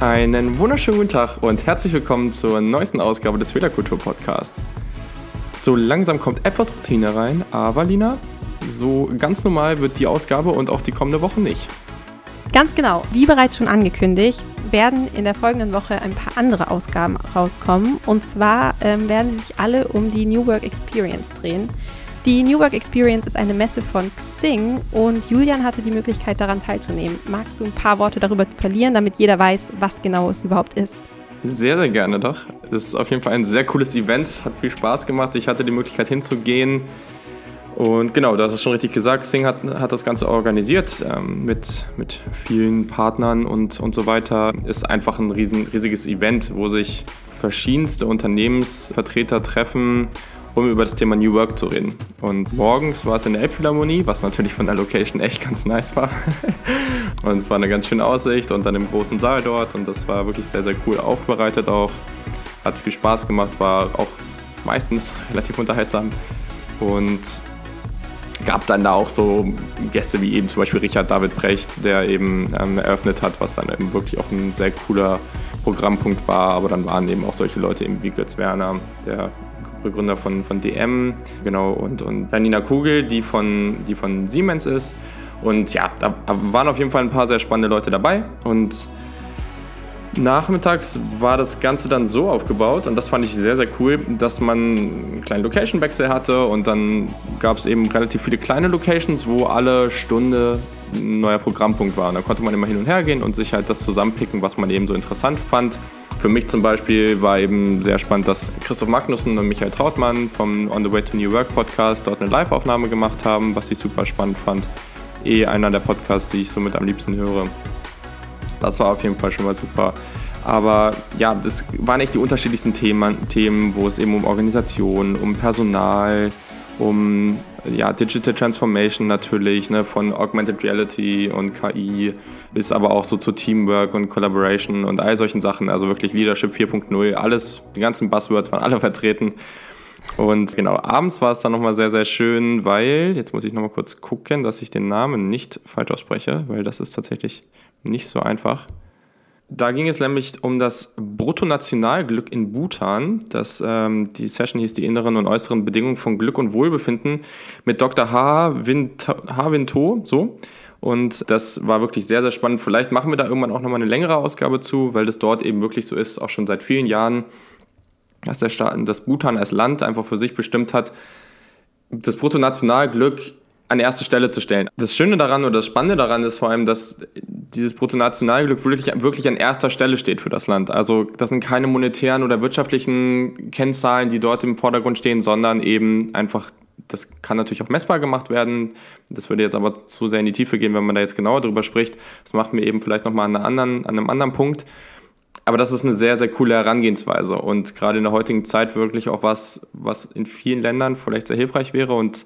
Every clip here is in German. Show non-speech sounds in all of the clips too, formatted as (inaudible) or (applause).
Einen wunderschönen guten Tag und herzlich willkommen zur neuesten Ausgabe des Fehlerkultur Podcasts. So langsam kommt etwas Routine rein, aber Lina, so ganz normal wird die Ausgabe und auch die kommende Woche nicht. Ganz genau. Wie bereits schon angekündigt, werden in der folgenden Woche ein paar andere Ausgaben rauskommen. Und zwar ähm, werden sie sich alle um die New Work Experience drehen. Die New Work Experience ist eine Messe von Xing und Julian hatte die Möglichkeit daran teilzunehmen. Magst du ein paar Worte darüber verlieren, damit jeder weiß, was genau es überhaupt ist? Sehr, sehr gerne doch. Es ist auf jeden Fall ein sehr cooles Event, hat viel Spaß gemacht. Ich hatte die Möglichkeit hinzugehen. Und genau, da hast du schon richtig gesagt, Xing hat, hat das Ganze organisiert ähm, mit, mit vielen Partnern und, und so weiter. Ist einfach ein riesen, riesiges Event, wo sich verschiedenste Unternehmensvertreter treffen um über das Thema New Work zu reden. Und morgens war es in der Elbphilharmonie, was natürlich von der Location echt ganz nice war. (laughs) und es war eine ganz schöne Aussicht und dann im großen Saal dort und das war wirklich sehr, sehr cool aufbereitet auch. Hat viel Spaß gemacht, war auch meistens (laughs) relativ unterhaltsam und gab dann da auch so Gäste wie eben zum Beispiel Richard David Brecht, der eben ähm, eröffnet hat, was dann eben wirklich auch ein sehr cooler Programmpunkt war. Aber dann waren eben auch solche Leute eben wie Götz Werner, der Begründer von, von DM, genau, und, und Janina Kugel, die von, die von Siemens ist. Und ja, da waren auf jeden Fall ein paar sehr spannende Leute dabei. Und nachmittags war das Ganze dann so aufgebaut, und das fand ich sehr, sehr cool, dass man einen kleinen Location-Wechsel hatte und dann gab es eben relativ viele kleine Locations, wo alle Stunde ein neuer Programmpunkt war. Und da konnte man immer hin und her gehen und sich halt das zusammenpicken, was man eben so interessant fand. Für mich zum Beispiel war eben sehr spannend, dass Christoph Magnussen und Michael Trautmann vom On the Way to New Work Podcast dort eine Live-Aufnahme gemacht haben, was ich super spannend fand. Eh einer der Podcasts, die ich somit am liebsten höre. Das war auf jeden Fall schon mal super. Aber ja, das waren echt die unterschiedlichsten Themen, Themen wo es eben um Organisation, um Personal, um ja, Digital Transformation natürlich, ne, von Augmented Reality und KI bis aber auch so zu Teamwork und Collaboration und all solchen Sachen. Also wirklich Leadership 4.0, alles, die ganzen Buzzwords waren alle vertreten. Und genau, abends war es dann nochmal sehr, sehr schön, weil, jetzt muss ich nochmal kurz gucken, dass ich den Namen nicht falsch ausspreche, weil das ist tatsächlich nicht so einfach. Da ging es nämlich um das Bruttonationalglück in Bhutan. Das, ähm, die Session hieß die inneren und äußeren Bedingungen von Glück und Wohlbefinden mit Dr. H. Winto, so. Und das war wirklich sehr, sehr spannend. Vielleicht machen wir da irgendwann auch nochmal eine längere Ausgabe zu, weil das dort eben wirklich so ist, auch schon seit vielen Jahren, dass der Staat, das Bhutan als Land einfach für sich bestimmt hat, das Bruttonationalglück an erste Stelle zu stellen. Das Schöne daran oder das Spannende daran ist vor allem, dass dieses Bruttonationalglück wirklich, wirklich an erster Stelle steht für das Land. Also das sind keine monetären oder wirtschaftlichen Kennzahlen, die dort im Vordergrund stehen, sondern eben einfach, das kann natürlich auch messbar gemacht werden. Das würde jetzt aber zu sehr in die Tiefe gehen, wenn man da jetzt genauer drüber spricht. Das macht mir eben vielleicht nochmal an, an einem anderen Punkt. Aber das ist eine sehr, sehr coole Herangehensweise und gerade in der heutigen Zeit wirklich auch was, was in vielen Ländern vielleicht sehr hilfreich wäre und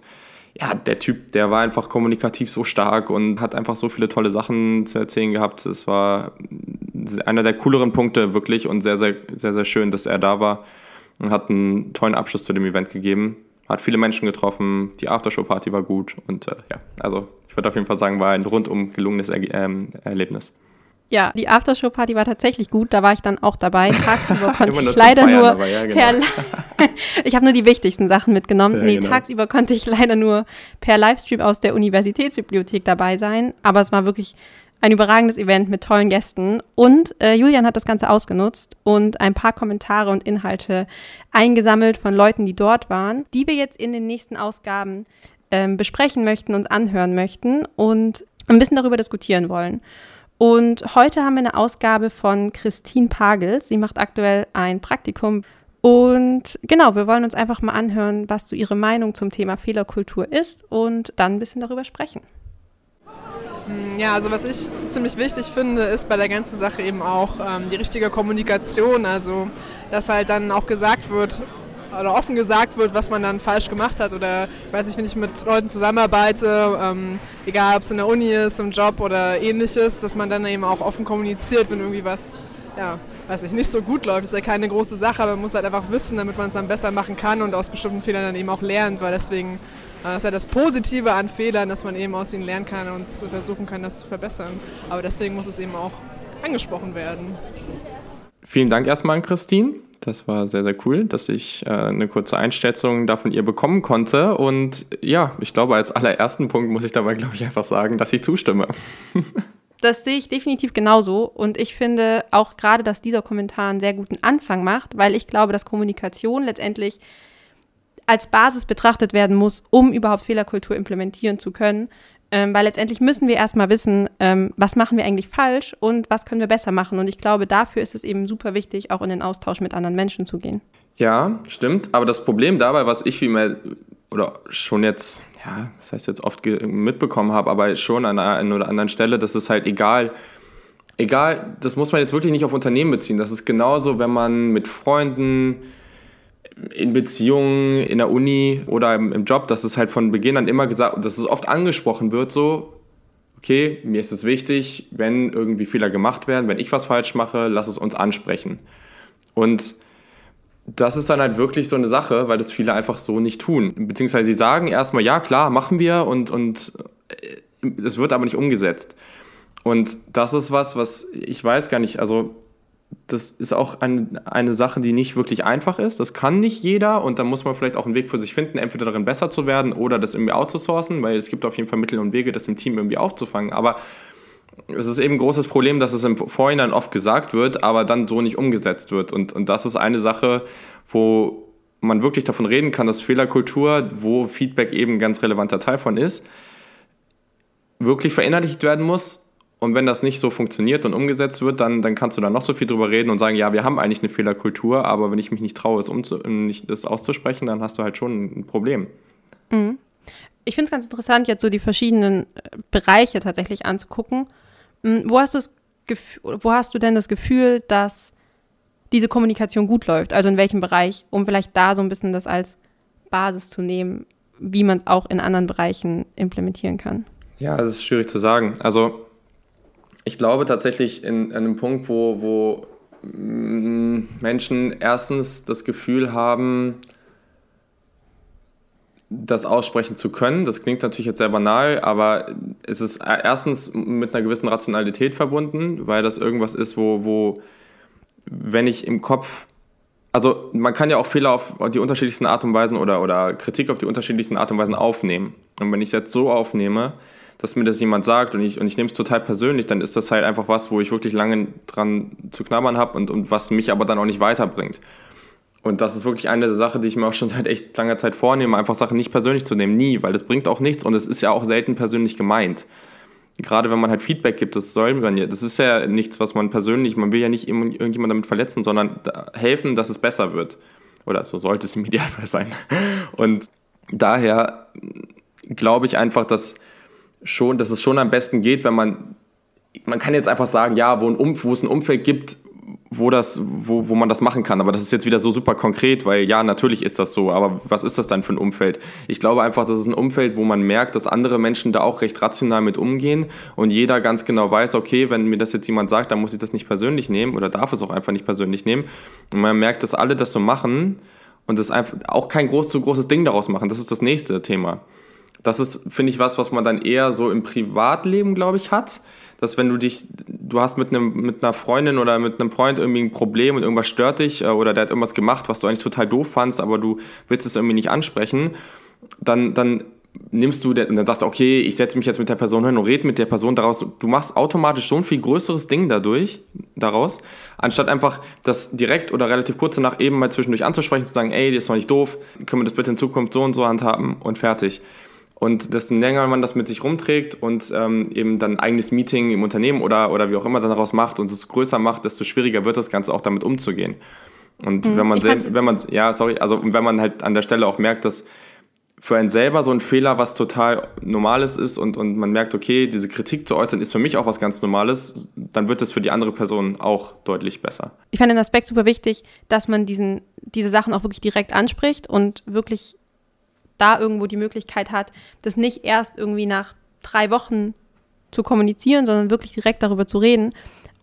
ja, der Typ, der war einfach kommunikativ so stark und hat einfach so viele tolle Sachen zu erzählen gehabt. Es war einer der cooleren Punkte wirklich und sehr, sehr, sehr, sehr schön, dass er da war und hat einen tollen Abschluss zu dem Event gegeben. Hat viele Menschen getroffen, die Aftershow-Party war gut und äh, ja, also ich würde auf jeden Fall sagen, war ein rundum gelungenes er ähm, Erlebnis. Ja, die Aftershow-Party war tatsächlich gut, da war ich dann auch dabei. (laughs) Tagsüber konnte ich leider nur aber, ja, genau. per (laughs) Ich habe nur die wichtigsten Sachen mitgenommen. Ja, nee, genau. tagsüber konnte ich leider nur per Livestream aus der Universitätsbibliothek dabei sein, aber es war wirklich ein überragendes Event mit tollen Gästen und äh, Julian hat das Ganze ausgenutzt und ein paar Kommentare und Inhalte eingesammelt von Leuten, die dort waren, die wir jetzt in den nächsten Ausgaben ähm, besprechen möchten und anhören möchten und ein bisschen darüber diskutieren wollen. Und heute haben wir eine Ausgabe von Christine Pagels. Sie macht aktuell ein Praktikum. Und genau, wir wollen uns einfach mal anhören, was so ihre Meinung zum Thema Fehlerkultur ist und dann ein bisschen darüber sprechen. Ja, also was ich ziemlich wichtig finde, ist bei der ganzen Sache eben auch ähm, die richtige Kommunikation. Also, dass halt dann auch gesagt wird, oder offen gesagt wird, was man dann falsch gemacht hat. Oder ich weiß nicht, wenn ich mit Leuten zusammenarbeite, ähm, egal ob es in der Uni ist, im Job oder ähnliches, dass man dann eben auch offen kommuniziert, wenn irgendwie was, ja, weiß ich, nicht so gut läuft. Das ist ja keine große Sache, aber man muss halt einfach wissen, damit man es dann besser machen kann und aus bestimmten Fehlern dann eben auch lernt, weil deswegen äh, das ist ja das Positive an Fehlern, dass man eben aus ihnen lernen kann und versuchen kann, das zu verbessern. Aber deswegen muss es eben auch angesprochen werden. Vielen Dank erstmal an Christine. Das war sehr, sehr cool, dass ich äh, eine kurze Einschätzung da von ihr bekommen konnte. Und ja, ich glaube, als allerersten Punkt muss ich dabei, glaube ich, einfach sagen, dass ich zustimme. (laughs) das sehe ich definitiv genauso. Und ich finde auch gerade, dass dieser Kommentar einen sehr guten Anfang macht, weil ich glaube, dass Kommunikation letztendlich als Basis betrachtet werden muss, um überhaupt Fehlerkultur implementieren zu können. Ähm, weil letztendlich müssen wir erstmal wissen, ähm, was machen wir eigentlich falsch und was können wir besser machen. Und ich glaube, dafür ist es eben super wichtig, auch in den Austausch mit anderen Menschen zu gehen. Ja, stimmt. Aber das Problem dabei, was ich wie mehr oder schon jetzt, ja, das heißt jetzt oft mitbekommen habe, aber schon an einer oder anderen Stelle, das ist halt egal, egal, das muss man jetzt wirklich nicht auf Unternehmen beziehen. Das ist genauso, wenn man mit Freunden, in Beziehungen, in der Uni oder im, im Job, dass es halt von Beginn an immer gesagt, dass es oft angesprochen wird, so, okay, mir ist es wichtig, wenn irgendwie Fehler gemacht werden, wenn ich was falsch mache, lass es uns ansprechen. Und das ist dann halt wirklich so eine Sache, weil das viele einfach so nicht tun. Beziehungsweise sie sagen erstmal, ja klar, machen wir und, und äh, es wird aber nicht umgesetzt. Und das ist was, was ich weiß gar nicht, also das ist auch ein, eine Sache, die nicht wirklich einfach ist. Das kann nicht jeder und da muss man vielleicht auch einen Weg für sich finden, entweder darin besser zu werden oder das irgendwie outzusourcen, weil es gibt auf jeden Fall Mittel und Wege, das im Team irgendwie aufzufangen. Aber es ist eben ein großes Problem, dass es im Vorhinein oft gesagt wird, aber dann so nicht umgesetzt wird. Und, und das ist eine Sache, wo man wirklich davon reden kann, dass Fehlerkultur, wo Feedback eben ein ganz relevanter Teil von ist, wirklich verinnerlicht werden muss und wenn das nicht so funktioniert und umgesetzt wird, dann, dann kannst du da noch so viel drüber reden und sagen, ja, wir haben eigentlich eine Fehlerkultur, aber wenn ich mich nicht traue, es umzu nicht, das auszusprechen, dann hast du halt schon ein Problem. Mhm. Ich finde es ganz interessant, jetzt so die verschiedenen äh, Bereiche tatsächlich anzugucken. Mhm, wo hast, du wo hast du denn das Gefühl, dass diese Kommunikation gut läuft? Also in welchem Bereich, um vielleicht da so ein bisschen das als Basis zu nehmen, wie man es auch in anderen Bereichen implementieren kann? Ja, das ist schwierig zu sagen. Also ich glaube tatsächlich in, in einem Punkt, wo, wo mm, Menschen erstens das Gefühl haben, das aussprechen zu können. Das klingt natürlich jetzt sehr banal, aber es ist erstens mit einer gewissen Rationalität verbunden, weil das irgendwas ist, wo, wo wenn ich im Kopf, also man kann ja auch Fehler auf die unterschiedlichsten Art und Weisen oder, oder Kritik auf die unterschiedlichsten Art und Weisen aufnehmen. Und wenn ich es jetzt so aufnehme, dass mir das jemand sagt und ich, und ich nehme es total persönlich, dann ist das halt einfach was, wo ich wirklich lange dran zu knabbern habe und, und was mich aber dann auch nicht weiterbringt. Und das ist wirklich eine Sache, die ich mir auch schon (laughs) seit echt langer Zeit vornehme, einfach Sachen nicht persönlich zu nehmen, nie, weil das bringt auch nichts und es ist ja auch selten persönlich gemeint. Gerade wenn man halt Feedback gibt, das soll man ja, das ist ja nichts, was man persönlich, man will ja nicht irgendjemand damit verletzen, sondern helfen, dass es besser wird. Oder so sollte es im (laughs) Idealfall sein. Und daher glaube ich einfach, dass schon, dass es schon am besten geht, wenn man, man kann jetzt einfach sagen, ja, wo, ein um, wo es ein Umfeld gibt, wo, das, wo, wo man das machen kann. Aber das ist jetzt wieder so super konkret, weil ja, natürlich ist das so, aber was ist das dann für ein Umfeld? Ich glaube einfach, das ist ein Umfeld, wo man merkt, dass andere Menschen da auch recht rational mit umgehen und jeder ganz genau weiß, okay, wenn mir das jetzt jemand sagt, dann muss ich das nicht persönlich nehmen oder darf es auch einfach nicht persönlich nehmen. Und man merkt, dass alle das so machen und das einfach auch kein groß zu großes Ding daraus machen. Das ist das nächste Thema das ist, finde ich, was, was man dann eher so im Privatleben, glaube ich, hat. Dass wenn du dich, du hast mit, einem, mit einer Freundin oder mit einem Freund irgendwie ein Problem und irgendwas stört dich äh, oder der hat irgendwas gemacht, was du eigentlich total doof fandst, aber du willst es irgendwie nicht ansprechen, dann, dann nimmst du und dann sagst du, okay, ich setze mich jetzt mit der Person hin und rede mit der Person daraus. Du machst automatisch so ein viel größeres Ding dadurch, daraus, anstatt einfach das direkt oder relativ kurz danach eben mal zwischendurch anzusprechen, zu sagen, ey, das ist doch nicht doof, können wir das bitte in Zukunft so und so handhaben und fertig. Und desto länger man das mit sich rumträgt und ähm, eben dann ein eigenes Meeting im Unternehmen oder, oder wie auch immer dann daraus macht und es größer macht, desto schwieriger wird das Ganze auch damit umzugehen. Und mhm, wenn man selbst, wenn man, ja, sorry, also wenn man halt an der Stelle auch merkt, dass für einen selber so ein Fehler, was total Normales ist und, und man merkt, okay, diese Kritik zu äußern ist für mich auch was ganz Normales, dann wird es für die andere Person auch deutlich besser. Ich fand den Aspekt super wichtig, dass man diesen, diese Sachen auch wirklich direkt anspricht und wirklich da irgendwo die Möglichkeit hat, das nicht erst irgendwie nach drei Wochen zu kommunizieren, sondern wirklich direkt darüber zu reden.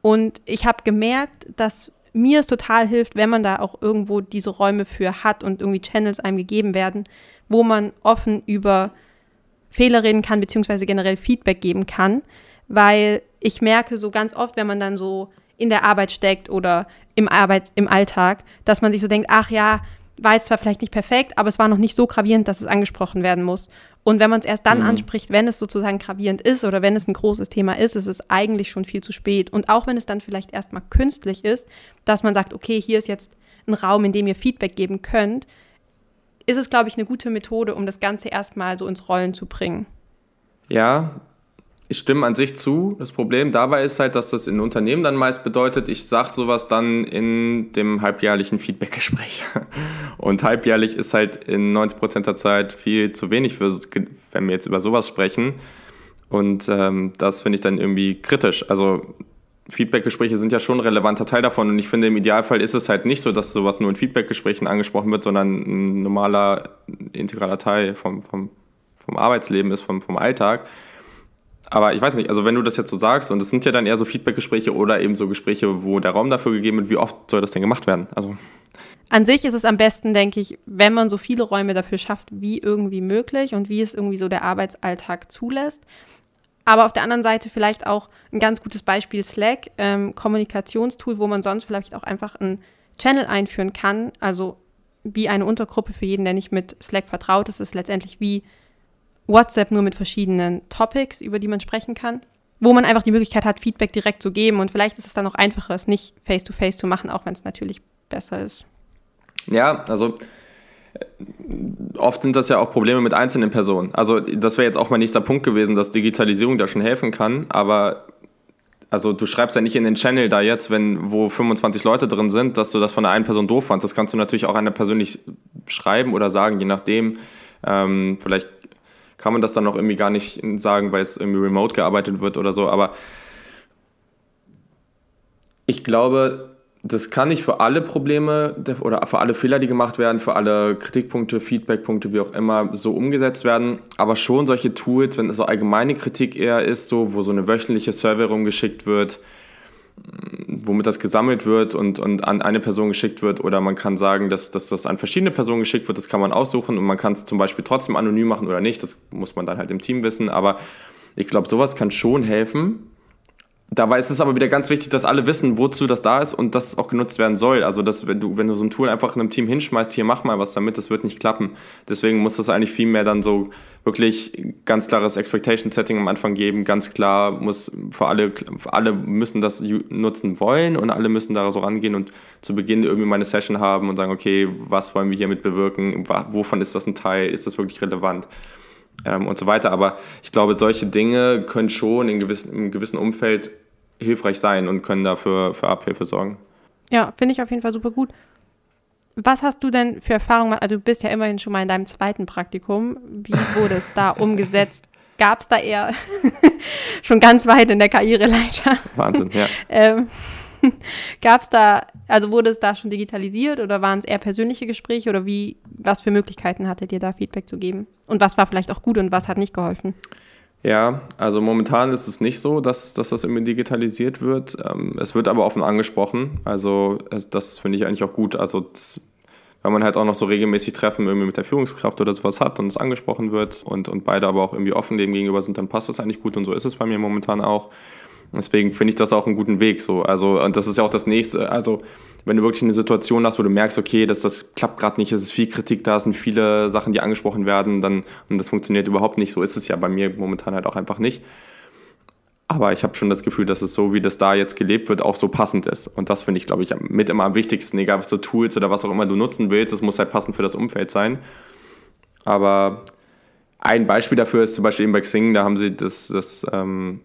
Und ich habe gemerkt, dass mir es total hilft, wenn man da auch irgendwo diese Räume für hat und irgendwie Channels einem gegeben werden, wo man offen über Fehler reden kann, beziehungsweise generell Feedback geben kann, weil ich merke so ganz oft, wenn man dann so in der Arbeit steckt oder im Arbeits-, im Alltag, dass man sich so denkt, ach ja, war jetzt zwar vielleicht nicht perfekt, aber es war noch nicht so gravierend, dass es angesprochen werden muss. Und wenn man es erst dann mhm. anspricht, wenn es sozusagen gravierend ist oder wenn es ein großes Thema ist, ist es eigentlich schon viel zu spät. Und auch wenn es dann vielleicht erstmal künstlich ist, dass man sagt, okay, hier ist jetzt ein Raum, in dem ihr Feedback geben könnt, ist es, glaube ich, eine gute Methode, um das Ganze erstmal so ins Rollen zu bringen. Ja, ich stimme an sich zu. Das Problem dabei ist halt, dass das in Unternehmen dann meist bedeutet, ich sage sowas dann in dem halbjährlichen Feedbackgespräch. (laughs) Und halbjährlich ist halt in 90% der Zeit viel zu wenig, für, wenn wir jetzt über sowas sprechen. Und ähm, das finde ich dann irgendwie kritisch. Also Feedbackgespräche sind ja schon ein relevanter Teil davon und ich finde, im Idealfall ist es halt nicht so, dass sowas nur in Feedbackgesprächen angesprochen wird, sondern ein normaler, integraler Teil vom, vom, vom Arbeitsleben ist, vom, vom Alltag. Aber ich weiß nicht, also wenn du das jetzt so sagst, und es sind ja dann eher so Feedbackgespräche oder eben so Gespräche, wo der Raum dafür gegeben wird, wie oft soll das denn gemacht werden? Also. An sich ist es am besten, denke ich, wenn man so viele Räume dafür schafft, wie irgendwie möglich und wie es irgendwie so der Arbeitsalltag zulässt. Aber auf der anderen Seite vielleicht auch ein ganz gutes Beispiel Slack, ähm, Kommunikationstool, wo man sonst vielleicht auch einfach einen Channel einführen kann. Also wie eine Untergruppe für jeden, der nicht mit Slack vertraut ist, ist letztendlich wie WhatsApp nur mit verschiedenen Topics, über die man sprechen kann, wo man einfach die Möglichkeit hat, Feedback direkt zu geben. Und vielleicht ist es dann auch einfacher, es nicht face-to-face -face zu machen, auch wenn es natürlich besser ist. Ja, also oft sind das ja auch Probleme mit einzelnen Personen. Also das wäre jetzt auch mein nächster Punkt gewesen, dass Digitalisierung da schon helfen kann, aber also du schreibst ja nicht in den Channel da jetzt, wenn wo 25 Leute drin sind, dass du das von der einen Person doof fandst. Das kannst du natürlich auch einer persönlich schreiben oder sagen, je nachdem. Ähm, vielleicht kann man das dann auch irgendwie gar nicht sagen, weil es irgendwie remote gearbeitet wird oder so. Aber ich glaube, das kann nicht für alle Probleme oder für alle Fehler, die gemacht werden, für alle Kritikpunkte, Feedbackpunkte, wie auch immer, so umgesetzt werden. Aber schon solche Tools, wenn es so allgemeine Kritik eher ist, so, wo so eine wöchentliche Survey rumgeschickt wird, womit das gesammelt wird und, und an eine Person geschickt wird. Oder man kann sagen, dass, dass das an verschiedene Personen geschickt wird. Das kann man aussuchen und man kann es zum Beispiel trotzdem anonym machen oder nicht. Das muss man dann halt im Team wissen. Aber ich glaube, sowas kann schon helfen Dabei ist es aber wieder ganz wichtig, dass alle wissen, wozu das da ist und dass es auch genutzt werden soll. Also, dass, wenn du, wenn du so ein Tool einfach in einem Team hinschmeißt, hier mach mal was damit, das wird nicht klappen. Deswegen muss das eigentlich viel mehr dann so wirklich ganz klares Expectation-Setting am Anfang geben. Ganz klar muss für alle, für alle müssen das nutzen wollen und alle müssen da so rangehen und zu Beginn irgendwie mal eine Session haben und sagen, okay, was wollen wir hiermit bewirken? Wovon ist das ein Teil? Ist das wirklich relevant? Ähm, und so weiter. Aber ich glaube, solche Dinge können schon in gewissen, im gewissen Umfeld hilfreich sein und können dafür für Abhilfe sorgen. Ja, finde ich auf jeden Fall super gut. Was hast du denn für Erfahrungen? Also du bist ja immerhin schon mal in deinem zweiten Praktikum. Wie wurde es da (laughs) umgesetzt? Gab es da eher (laughs) schon ganz weit in der Karriereleiter? Wahnsinn, ja. (laughs) ähm, Gab es da, also wurde es da schon digitalisiert oder waren es eher persönliche Gespräche oder wie, was für Möglichkeiten hattet ihr da Feedback zu geben? Und was war vielleicht auch gut und was hat nicht geholfen? Ja, also momentan ist es nicht so, dass, dass das irgendwie digitalisiert wird. Ähm, es wird aber offen angesprochen. Also das finde ich eigentlich auch gut. Also das, wenn man halt auch noch so regelmäßig Treffen irgendwie mit der Führungskraft oder sowas hat und es angesprochen wird und, und beide aber auch irgendwie offen dem gegenüber sind, dann passt das eigentlich gut und so ist es bei mir momentan auch. Deswegen finde ich das auch einen guten Weg so. Also und das ist ja auch das nächste. Also wenn du wirklich eine Situation hast, wo du merkst, okay, dass das klappt gerade nicht, es ist viel Kritik da, es sind viele Sachen, die angesprochen werden, dann und das funktioniert überhaupt nicht. So ist es ja bei mir momentan halt auch einfach nicht. Aber ich habe schon das Gefühl, dass es so, wie das da jetzt gelebt wird, auch so passend ist. Und das finde ich, glaube ich, mit immer am wichtigsten, egal was so Tools oder was auch immer du nutzen willst, es muss halt passend für das Umfeld sein. Aber ein Beispiel dafür ist zum Beispiel eben bei Xing, da haben sie das, das ähm,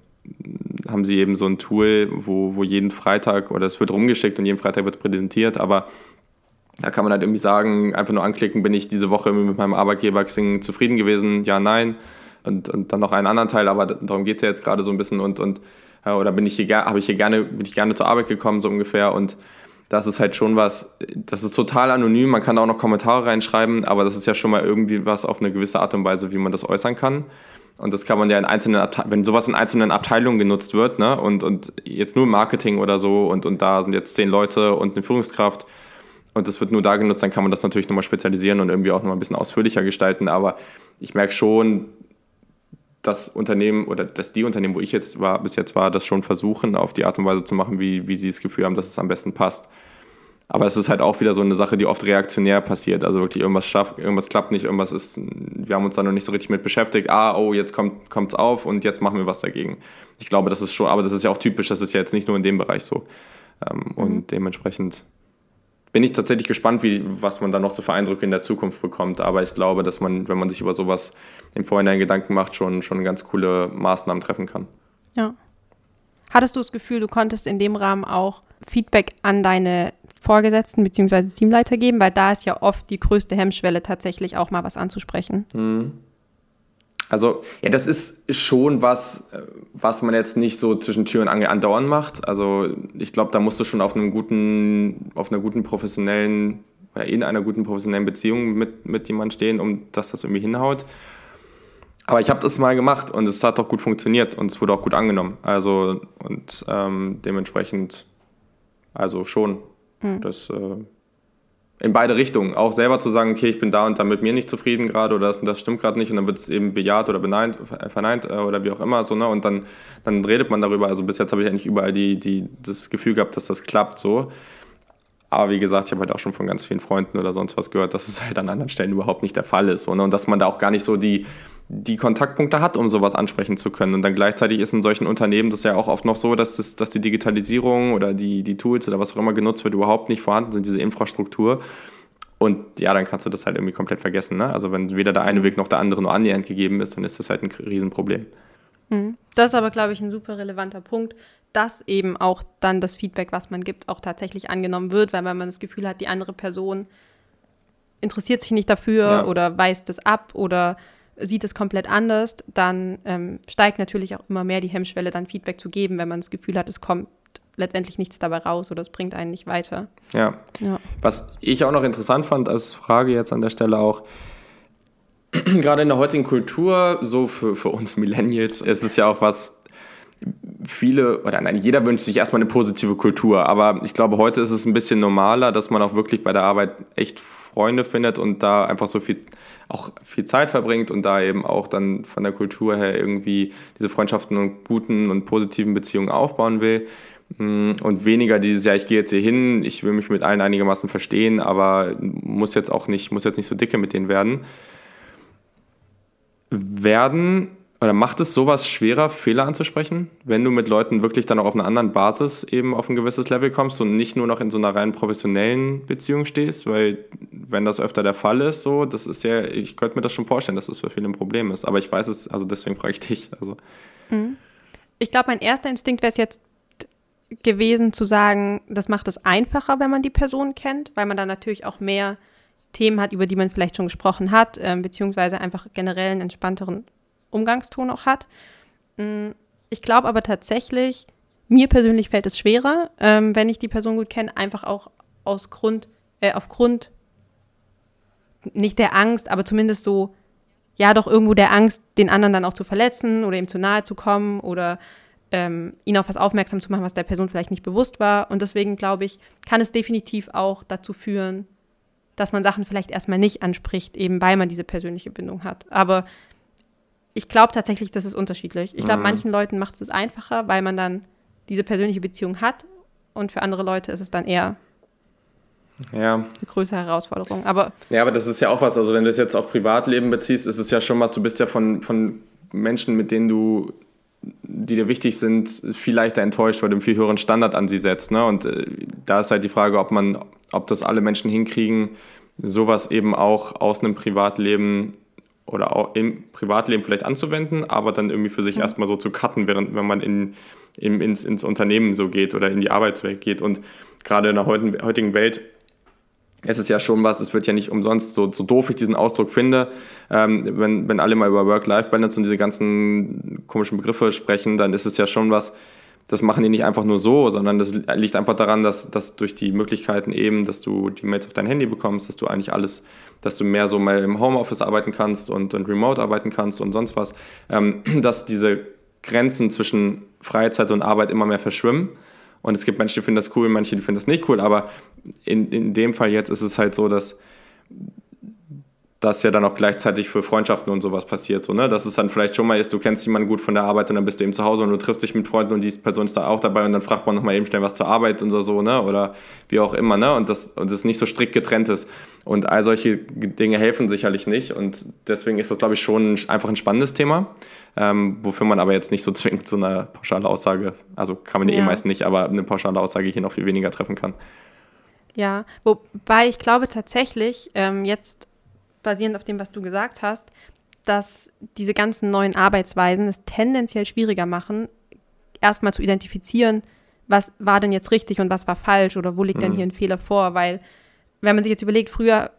haben sie eben so ein Tool, wo, wo jeden Freitag, oder es wird rumgeschickt und jeden Freitag wird es präsentiert, aber Da kann man halt irgendwie sagen, einfach nur anklicken, bin ich diese Woche mit meinem Arbeitgeber Xing zufrieden gewesen? Ja, nein. Und, und dann noch einen anderen Teil, aber darum geht es ja jetzt gerade so ein bisschen und, und oder bin ich hier, habe ich hier gerne, bin ich gerne zur Arbeit gekommen, so ungefähr. Und das ist halt schon was, das ist total anonym, man kann auch noch Kommentare reinschreiben, aber das ist ja schon mal irgendwie was auf eine gewisse Art und Weise, wie man das äußern kann. Und das kann man ja in einzelnen Abte wenn sowas in einzelnen Abteilungen genutzt wird, ne, und, und jetzt nur Marketing oder so und, und da sind jetzt zehn Leute und eine Führungskraft und das wird nur da genutzt, dann kann man das natürlich nochmal spezialisieren und irgendwie auch nochmal ein bisschen ausführlicher gestalten. Aber ich merke schon, das Unternehmen oder dass die Unternehmen, wo ich jetzt war, bis jetzt war, das schon versuchen, auf die Art und Weise zu machen, wie, wie sie das Gefühl haben, dass es am besten passt. Aber es ist halt auch wieder so eine Sache, die oft reaktionär passiert. Also wirklich irgendwas schafft, irgendwas klappt nicht, irgendwas ist, wir haben uns da noch nicht so richtig mit beschäftigt. Ah, oh, jetzt kommt es auf und jetzt machen wir was dagegen. Ich glaube, das ist schon, aber das ist ja auch typisch, das ist ja jetzt nicht nur in dem Bereich so. Ähm, mhm. Und dementsprechend bin ich tatsächlich gespannt, wie, was man da noch so für Eindrücke in der Zukunft bekommt. Aber ich glaube, dass man, wenn man sich über sowas im Vorhinein Gedanken macht, schon, schon ganz coole Maßnahmen treffen kann. Ja. Hattest du das Gefühl, du konntest in dem Rahmen auch Feedback an deine Vorgesetzten bzw. Teamleiter geben, weil da ist ja oft die größte Hemmschwelle tatsächlich auch mal was anzusprechen. Mhm. Also, ja, das ist schon was, was man jetzt nicht so zwischen Tür und Angel andauernd macht. Also, ich glaube, da musst du schon auf einem guten, auf einer guten professionellen, in einer guten professionellen Beziehung mit, mit jemandem stehen, um dass das irgendwie hinhaut. Aber ich habe das mal gemacht und es hat auch gut funktioniert und es wurde auch gut angenommen. Also, und ähm, dementsprechend, also schon. Mhm. Das, äh, in beide Richtungen. Auch selber zu sagen, okay, ich bin da und da mit mir nicht zufrieden gerade oder das, das stimmt gerade nicht und dann wird es eben bejaht oder beneint, verneint äh, oder wie auch immer so, ne? Und dann, dann redet man darüber. Also bis jetzt habe ich eigentlich überall die, die, das Gefühl gehabt, dass das klappt so. Aber wie gesagt, ich habe halt auch schon von ganz vielen Freunden oder sonst was gehört, dass es halt an anderen Stellen überhaupt nicht der Fall ist. So, ne? Und dass man da auch gar nicht so die, die Kontaktpunkte hat, um sowas ansprechen zu können. Und dann gleichzeitig ist in solchen Unternehmen das ja auch oft noch so, dass, das, dass die Digitalisierung oder die, die Tools oder was auch immer genutzt wird, überhaupt nicht vorhanden sind, diese Infrastruktur. Und ja, dann kannst du das halt irgendwie komplett vergessen. Ne? Also wenn weder der eine Weg noch der andere nur annähernd gegeben ist, dann ist das halt ein Riesenproblem. Mhm. Das ist aber, glaube ich, ein super relevanter Punkt, dass eben auch dann das Feedback, was man gibt, auch tatsächlich angenommen wird, weil wenn man das Gefühl hat, die andere Person interessiert sich nicht dafür ja. oder weist es ab oder sieht es komplett anders, dann ähm, steigt natürlich auch immer mehr die Hemmschwelle, dann Feedback zu geben, wenn man das Gefühl hat, es kommt letztendlich nichts dabei raus oder es bringt einen nicht weiter. Ja. ja. Was ich auch noch interessant fand als Frage jetzt an der Stelle auch, (clears throat) gerade in der heutigen Kultur, so für, für uns Millennials, ist es ja auch was, viele, oder nein, jeder wünscht sich erstmal eine positive Kultur, aber ich glaube, heute ist es ein bisschen normaler, dass man auch wirklich bei der Arbeit echt Freunde findet und da einfach so viel auch viel Zeit verbringt und da eben auch dann von der Kultur her irgendwie diese Freundschaften und guten und positiven Beziehungen aufbauen will. Mm, und weniger dieses, ja, ich gehe jetzt hier hin, ich will mich mit allen einigermaßen verstehen, aber muss jetzt auch nicht, muss jetzt nicht so dicke mit denen werden. Werden oder macht es sowas schwerer, Fehler anzusprechen, wenn du mit Leuten wirklich dann auch auf einer anderen Basis eben auf ein gewisses Level kommst und nicht nur noch in so einer rein professionellen Beziehung stehst? Weil, wenn das öfter der Fall ist, so, das ist ja, ich könnte mir das schon vorstellen, dass das für viele ein Problem ist. Aber ich weiß es, also deswegen frage ich dich. Also. Mhm. Ich glaube, mein erster Instinkt wäre es jetzt gewesen zu sagen, das macht es einfacher, wenn man die Person kennt, weil man dann natürlich auch mehr Themen hat, über die man vielleicht schon gesprochen hat, äh, beziehungsweise einfach generell einen entspannteren Umgangston auch hat. Mm, ich glaube aber tatsächlich, mir persönlich fällt es schwerer, ähm, wenn ich die Person gut kenne, einfach auch aus Grund, äh, aufgrund nicht der Angst, aber zumindest so, ja, doch irgendwo der Angst, den anderen dann auch zu verletzen oder ihm zu nahe zu kommen oder ähm, ihn auf was aufmerksam zu machen, was der Person vielleicht nicht bewusst war. Und deswegen glaube ich, kann es definitiv auch dazu führen, dass man Sachen vielleicht erstmal nicht anspricht, eben weil man diese persönliche Bindung hat. Aber ich glaube tatsächlich, das ist unterschiedlich. Ich glaube, mhm. manchen Leuten macht es einfacher, weil man dann diese persönliche Beziehung hat und für andere Leute ist es dann eher ja. eine größere Herausforderung. Aber ja, aber das ist ja auch was. Also wenn du es jetzt auf Privatleben beziehst, ist es ja schon was. Du bist ja von, von Menschen, mit denen du, die dir wichtig sind, viel leichter enttäuscht, weil du einen viel höheren Standard an sie setzt. Ne? Und äh, da ist halt die Frage, ob man, ob das alle Menschen hinkriegen, sowas eben auch aus einem Privatleben oder auch im Privatleben vielleicht anzuwenden, aber dann irgendwie für sich mhm. erstmal so zu cutten, während wenn man in, in, ins, ins Unternehmen so geht oder in die Arbeitswelt geht. Und gerade in der heutigen Welt es ist ja schon was, es wird ja nicht umsonst, so, so doof ich diesen Ausdruck finde, ähm, wenn, wenn alle mal über Work-Life-Balance und diese ganzen komischen Begriffe sprechen, dann ist es ja schon was, das machen die nicht einfach nur so, sondern das liegt einfach daran, dass, dass durch die Möglichkeiten eben, dass du die Mails auf dein Handy bekommst, dass du eigentlich alles, dass du mehr so mal im Homeoffice arbeiten kannst und, und remote arbeiten kannst und sonst was, ähm, (clears throat) dass diese Grenzen zwischen Freizeit und Arbeit immer mehr verschwimmen. Und es gibt Menschen, die finden das cool, manche, die finden das nicht cool, aber in, in dem Fall jetzt ist es halt so, dass das ja dann auch gleichzeitig für Freundschaften und sowas passiert. So, ne? Dass es dann vielleicht schon mal ist, du kennst jemanden gut von der Arbeit und dann bist du eben zu Hause und du triffst dich mit Freunden und die Person ist da auch dabei und dann fragt man nochmal eben schnell was zur Arbeit und so, so, ne? Oder wie auch immer, ne? Und das, und das nicht so strikt getrennt ist. Und all solche Dinge helfen sicherlich nicht. Und deswegen ist das, glaube ich, schon einfach ein spannendes Thema. Ähm, wofür man aber jetzt nicht so (laughs) zwingend so eine pauschale Aussage, also kann man ja. eh meist nicht, aber eine pauschale Aussage hier noch viel weniger treffen kann. Ja, wobei ich glaube tatsächlich, ähm, jetzt basierend auf dem, was du gesagt hast, dass diese ganzen neuen Arbeitsweisen es tendenziell schwieriger machen, erstmal zu identifizieren, was war denn jetzt richtig und was war falsch oder wo liegt mhm. denn hier ein Fehler vor, weil wenn man sich jetzt überlegt, früher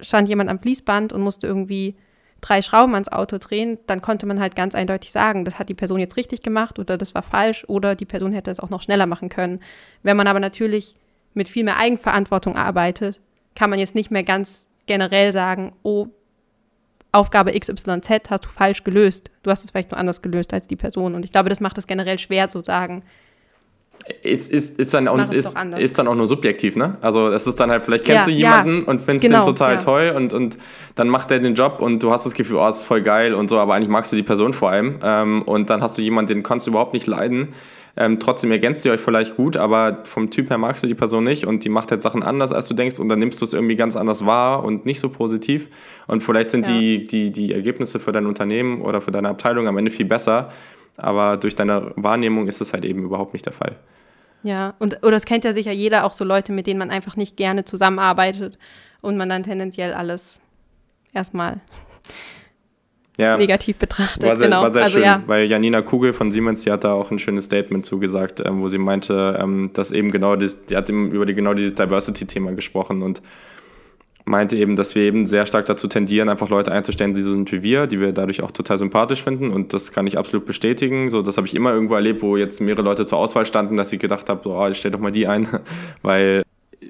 stand jemand am Fließband und musste irgendwie drei Schrauben ans Auto drehen, dann konnte man halt ganz eindeutig sagen, das hat die Person jetzt richtig gemacht oder das war falsch oder die Person hätte es auch noch schneller machen können. Wenn man aber natürlich mit viel mehr Eigenverantwortung arbeitet, kann man jetzt nicht mehr ganz generell sagen, oh, Aufgabe XYZ hast du falsch gelöst. Du hast es vielleicht nur anders gelöst als die Person. Und ich glaube, das macht es generell schwer zu sagen. Ist, ist, ist, dann auch, ist, ist dann auch nur subjektiv, ne? Also es ist dann halt, vielleicht kennst ja, du jemanden ja, und findest genau, den total ja. toll und, und dann macht der den Job und du hast das Gefühl, oh, ist voll geil und so, aber eigentlich magst du die Person vor allem. Ähm, und dann hast du jemanden, den kannst du überhaupt nicht leiden ähm, trotzdem ergänzt ihr euch vielleicht gut, aber vom Typ her magst du die Person nicht und die macht halt Sachen anders, als du denkst und dann nimmst du es irgendwie ganz anders wahr und nicht so positiv. Und vielleicht sind ja. die, die, die Ergebnisse für dein Unternehmen oder für deine Abteilung am Ende viel besser, aber durch deine Wahrnehmung ist es halt eben überhaupt nicht der Fall. Ja, und oder das kennt ja sicher jeder, auch so Leute, mit denen man einfach nicht gerne zusammenarbeitet und man dann tendenziell alles erstmal ja. negativ betrachtet. War sehr, genau. war sehr also, schön, ja. weil Janina Kugel von Siemens, die hat da auch ein schönes Statement zugesagt, ähm, wo sie meinte, ähm, dass eben genau das, die hat eben über die, genau dieses Diversity-Thema gesprochen und meinte eben, dass wir eben sehr stark dazu tendieren, einfach Leute einzustellen, die so sind wie wir, die wir dadurch auch total sympathisch finden und das kann ich absolut bestätigen. So, das habe ich immer irgendwo erlebt, wo jetzt mehrere Leute zur Auswahl standen, dass ich gedacht habe, so, oh, ich stell doch mal die ein, (laughs) weil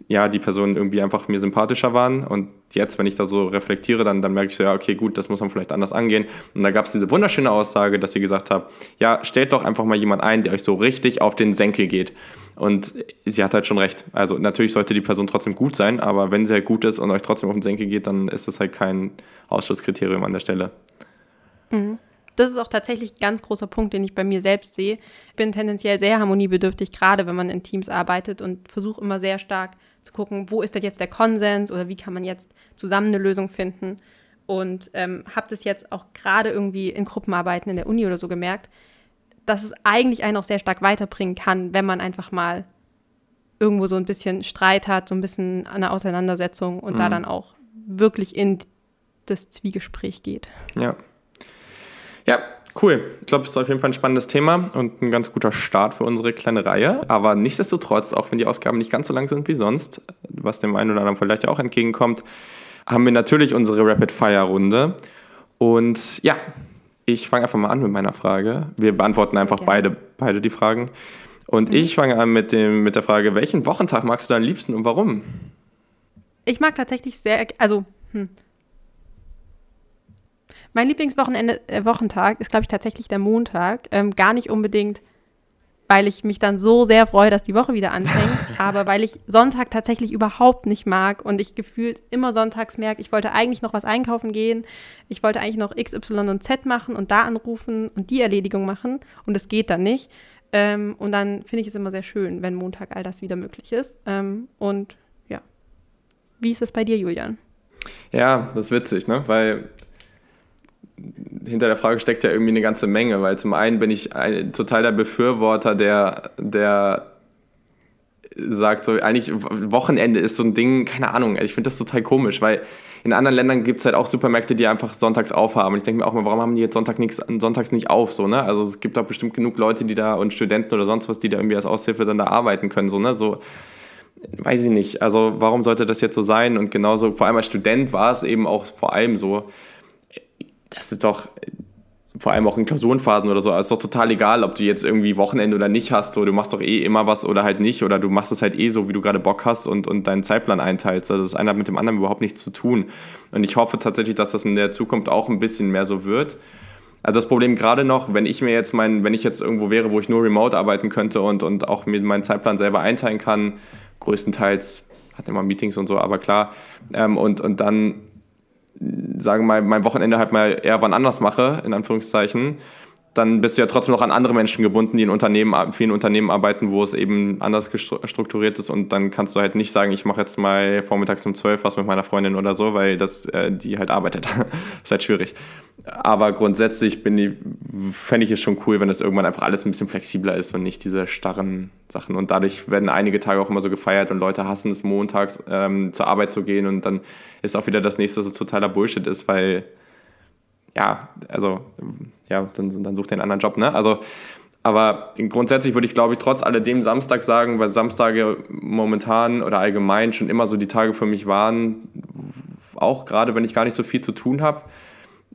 ja, die Personen irgendwie einfach mir sympathischer waren. Und jetzt, wenn ich da so reflektiere, dann, dann merke ich so, ja, okay, gut, das muss man vielleicht anders angehen. Und da gab es diese wunderschöne Aussage, dass sie gesagt hat, ja, stellt doch einfach mal jemand ein, der euch so richtig auf den Senkel geht. Und sie hat halt schon recht. Also natürlich sollte die Person trotzdem gut sein, aber wenn sie halt gut ist und euch trotzdem auf den Senkel geht, dann ist das halt kein Ausschlusskriterium an der Stelle. Mhm. Das ist auch tatsächlich ein ganz großer Punkt, den ich bei mir selbst sehe. Ich bin tendenziell sehr harmoniebedürftig, gerade wenn man in Teams arbeitet und versuche immer sehr stark zu gucken, wo ist denn jetzt der Konsens oder wie kann man jetzt zusammen eine Lösung finden. Und ähm, habe das jetzt auch gerade irgendwie in Gruppenarbeiten in der Uni oder so gemerkt, dass es eigentlich einen auch sehr stark weiterbringen kann, wenn man einfach mal irgendwo so ein bisschen Streit hat, so ein bisschen eine Auseinandersetzung und mhm. da dann auch wirklich in das Zwiegespräch geht. Ja. Ja, Cool. Ich glaube, es ist auf jeden Fall ein spannendes Thema und ein ganz guter Start für unsere kleine Reihe. Aber nichtsdestotrotz, auch wenn die Ausgaben nicht ganz so lang sind wie sonst, was dem einen oder anderen vielleicht auch entgegenkommt, haben wir natürlich unsere Rapid-Fire-Runde. Und ja, ich fange einfach mal an mit meiner Frage. Wir beantworten einfach beide, beide die Fragen. Und mhm. ich fange an mit, dem, mit der Frage, welchen Wochentag magst du am liebsten und warum? Ich mag tatsächlich sehr, also hm, mein Lieblingswochenende, äh, Wochentag ist, glaube ich, tatsächlich der Montag. Ähm, gar nicht unbedingt, weil ich mich dann so sehr freue, dass die Woche wieder anfängt, (laughs) aber weil ich Sonntag tatsächlich überhaupt nicht mag und ich gefühlt immer sonntags merke, ich wollte eigentlich noch was einkaufen gehen, ich wollte eigentlich noch X, Y und Z machen und da anrufen und die Erledigung machen und es geht dann nicht. Ähm, und dann finde ich es immer sehr schön, wenn Montag all das wieder möglich ist. Ähm, und ja. Wie ist es bei dir, Julian? Ja, das ist witzig, ne? Weil hinter der Frage steckt ja irgendwie eine ganze Menge, weil zum einen bin ich ein, total der Befürworter, der, der sagt so, eigentlich Wochenende ist so ein Ding, keine Ahnung, ich finde das total komisch, weil in anderen Ländern gibt es halt auch Supermärkte, die einfach sonntags aufhaben. Und ich denke mir auch mal, warum haben die jetzt Sonntag nix, sonntags nicht auf? So, ne? Also es gibt auch bestimmt genug Leute, die da und Studenten oder sonst was, die da irgendwie als Aushilfe dann da arbeiten können. So, ne? so, weiß ich nicht. Also warum sollte das jetzt so sein? Und genauso, vor allem als Student war es eben auch vor allem so, das ist doch vor allem auch in Klausurenphasen oder so, ist doch total egal, ob du jetzt irgendwie Wochenende oder nicht hast, so, du machst doch eh immer was oder halt nicht oder du machst es halt eh so, wie du gerade Bock hast und, und deinen Zeitplan einteilst. Also das eine hat mit dem anderen überhaupt nichts zu tun. Und ich hoffe tatsächlich, dass das in der Zukunft auch ein bisschen mehr so wird. Also das Problem gerade noch, wenn ich mir jetzt mein, wenn ich jetzt irgendwo wäre, wo ich nur remote arbeiten könnte und, und auch mir meinen Zeitplan selber einteilen kann, größtenteils hat immer Meetings und so, aber klar, ähm, und, und dann sagen wir mal, mein Wochenende halt mal eher wann anders mache, in Anführungszeichen, dann bist du ja trotzdem noch an andere Menschen gebunden, die in Unternehmen, vielen Unternehmen arbeiten, wo es eben anders strukturiert ist und dann kannst du halt nicht sagen, ich mache jetzt mal vormittags um 12 was mit meiner Freundin oder so, weil das, äh, die halt arbeitet. (laughs) ist halt schwierig. Aber grundsätzlich fände ich es schon cool, wenn das irgendwann einfach alles ein bisschen flexibler ist und nicht diese starren Sachen. Und dadurch werden einige Tage auch immer so gefeiert und Leute hassen es montags ähm, zur Arbeit zu gehen und dann ist auch wieder das nächste, dass es totaler Bullshit ist, weil ja, also, ja, dann, dann sucht er einen anderen Job, ne? Also, aber grundsätzlich würde ich, glaube ich, trotz alledem Samstag sagen, weil Samstage momentan oder allgemein schon immer so die Tage für mich waren, auch gerade wenn ich gar nicht so viel zu tun habe,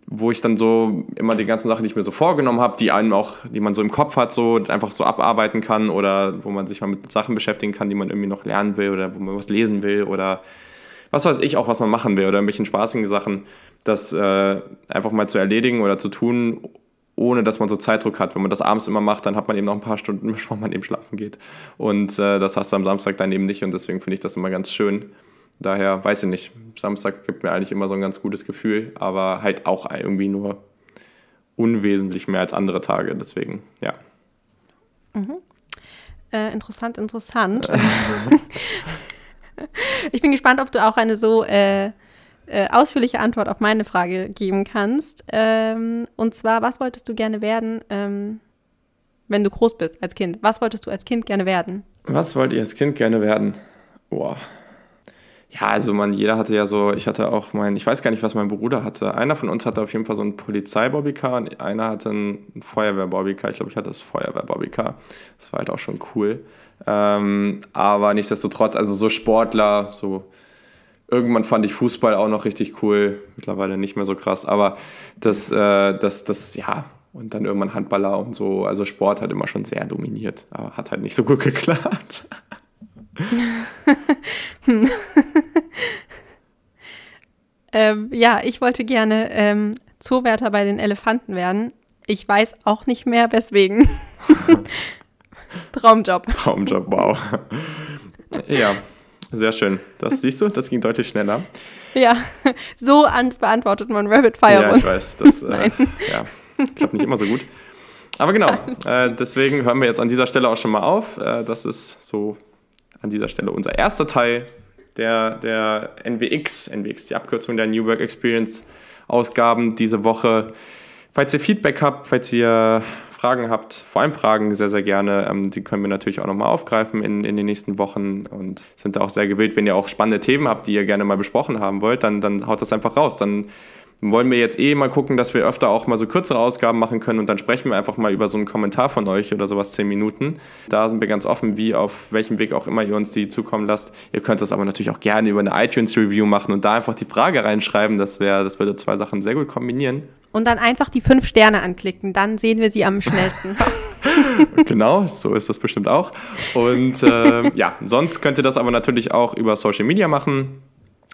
wo ich dann so immer die ganzen Sachen, die ich mir so vorgenommen habe, die einen auch, die man so im Kopf hat, so einfach so abarbeiten kann oder wo man sich mal mit Sachen beschäftigen kann, die man irgendwie noch lernen will oder wo man was lesen will oder was weiß ich auch, was man machen will oder irgendwelchen spaßigen Sachen, das äh, einfach mal zu erledigen oder zu tun, ohne dass man so Zeitdruck hat. Wenn man das abends immer macht, dann hat man eben noch ein paar Stunden, (laughs) bevor man eben schlafen geht. Und äh, das hast du am Samstag dann eben nicht und deswegen finde ich das immer ganz schön. Daher weiß ich nicht, Samstag gibt mir eigentlich immer so ein ganz gutes Gefühl, aber halt auch irgendwie nur unwesentlich mehr als andere Tage. Deswegen, ja. Mhm. Äh, interessant, interessant. (laughs) (laughs) ich bin gespannt, ob du auch eine so äh, äh, ausführliche Antwort auf meine Frage geben kannst. Ähm, und zwar, was wolltest du gerne werden, ähm, wenn du groß bist als Kind? Was wolltest du als Kind gerne werden? Was wollte ich als Kind gerne werden? Boah. Ja, also man, jeder hatte ja so, ich hatte auch mein, ich weiß gar nicht, was mein Bruder hatte. Einer von uns hatte auf jeden Fall so ein Polizeibobbycar und einer hatte ein Feuerwehrbobbycar. Ich glaube, ich hatte das Feuerwehrbobbycar. Das war halt auch schon cool. Ähm, aber nichtsdestotrotz, also so Sportler, so irgendwann fand ich Fußball auch noch richtig cool, mittlerweile nicht mehr so krass, aber das, äh, das, das, ja, und dann irgendwann Handballer und so, also Sport hat immer schon sehr dominiert, aber hat halt nicht so gut (laughs) geklappt. (laughs) ähm, ja, ich wollte gerne ähm, Zoowärter bei den Elefanten werden. Ich weiß auch nicht mehr, weswegen. (laughs) Traumjob. Traumjob, wow. ja, sehr schön. Das siehst du, das ging deutlich schneller. Ja, so beantwortet man Rabbit Fire. Ja, ich weiß. Das (laughs) äh, ja, klappt nicht immer so gut. Aber genau, äh, deswegen hören wir jetzt an dieser Stelle auch schon mal auf. Äh, das ist so an dieser Stelle unser erster Teil der, der NWX, NWX, die Abkürzung der New Work Experience Ausgaben diese Woche. Falls ihr Feedback habt, falls ihr Fragen habt, vor allem Fragen sehr, sehr gerne. Ähm, die können wir natürlich auch nochmal aufgreifen in, in den nächsten Wochen und sind da auch sehr gewillt. Wenn ihr auch spannende Themen habt, die ihr gerne mal besprochen haben wollt, dann, dann haut das einfach raus. Dann wollen wir jetzt eh mal gucken, dass wir öfter auch mal so kürzere Ausgaben machen können und dann sprechen wir einfach mal über so einen Kommentar von euch oder sowas, zehn Minuten. Da sind wir ganz offen, wie auf welchem Weg auch immer ihr uns die zukommen lasst. Ihr könnt das aber natürlich auch gerne über eine iTunes-Review machen und da einfach die Frage reinschreiben. Das wäre, das würde zwei Sachen sehr gut kombinieren. Und dann einfach die fünf Sterne anklicken, dann sehen wir sie am schnellsten. (laughs) (laughs) genau, so ist das bestimmt auch. Und äh, ja, sonst könnt ihr das aber natürlich auch über Social Media machen.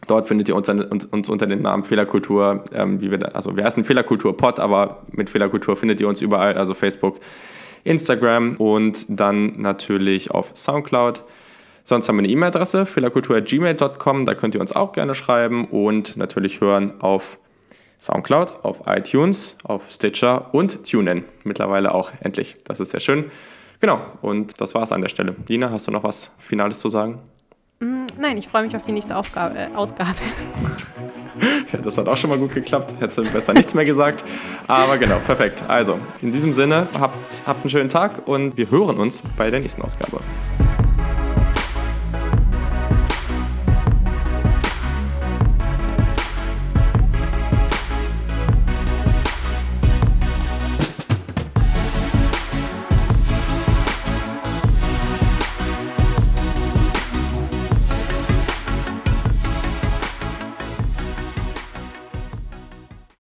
Dort findet ihr uns, uns unter dem Namen Fehlerkultur, ähm, wie wir, also wir heißen Fehlerkultur-Pod, aber mit Fehlerkultur findet ihr uns überall, also Facebook, Instagram und dann natürlich auf Soundcloud. Sonst haben wir eine E-Mail-Adresse, fehlerkultur.gmail.com, da könnt ihr uns auch gerne schreiben und natürlich hören auf Soundcloud, auf iTunes, auf Stitcher und TuneIn. Mittlerweile auch endlich. Das ist sehr schön. Genau, und das war es an der Stelle. Dina, hast du noch was Finales zu sagen? Nein, ich freue mich auf die nächste Aufgabe, äh, Ausgabe. ja, das hat auch schon mal gut geklappt. Hätte besser nichts mehr gesagt. Aber genau, perfekt. Also, in diesem Sinne, habt, habt einen schönen Tag und wir hören uns bei der nächsten Ausgabe.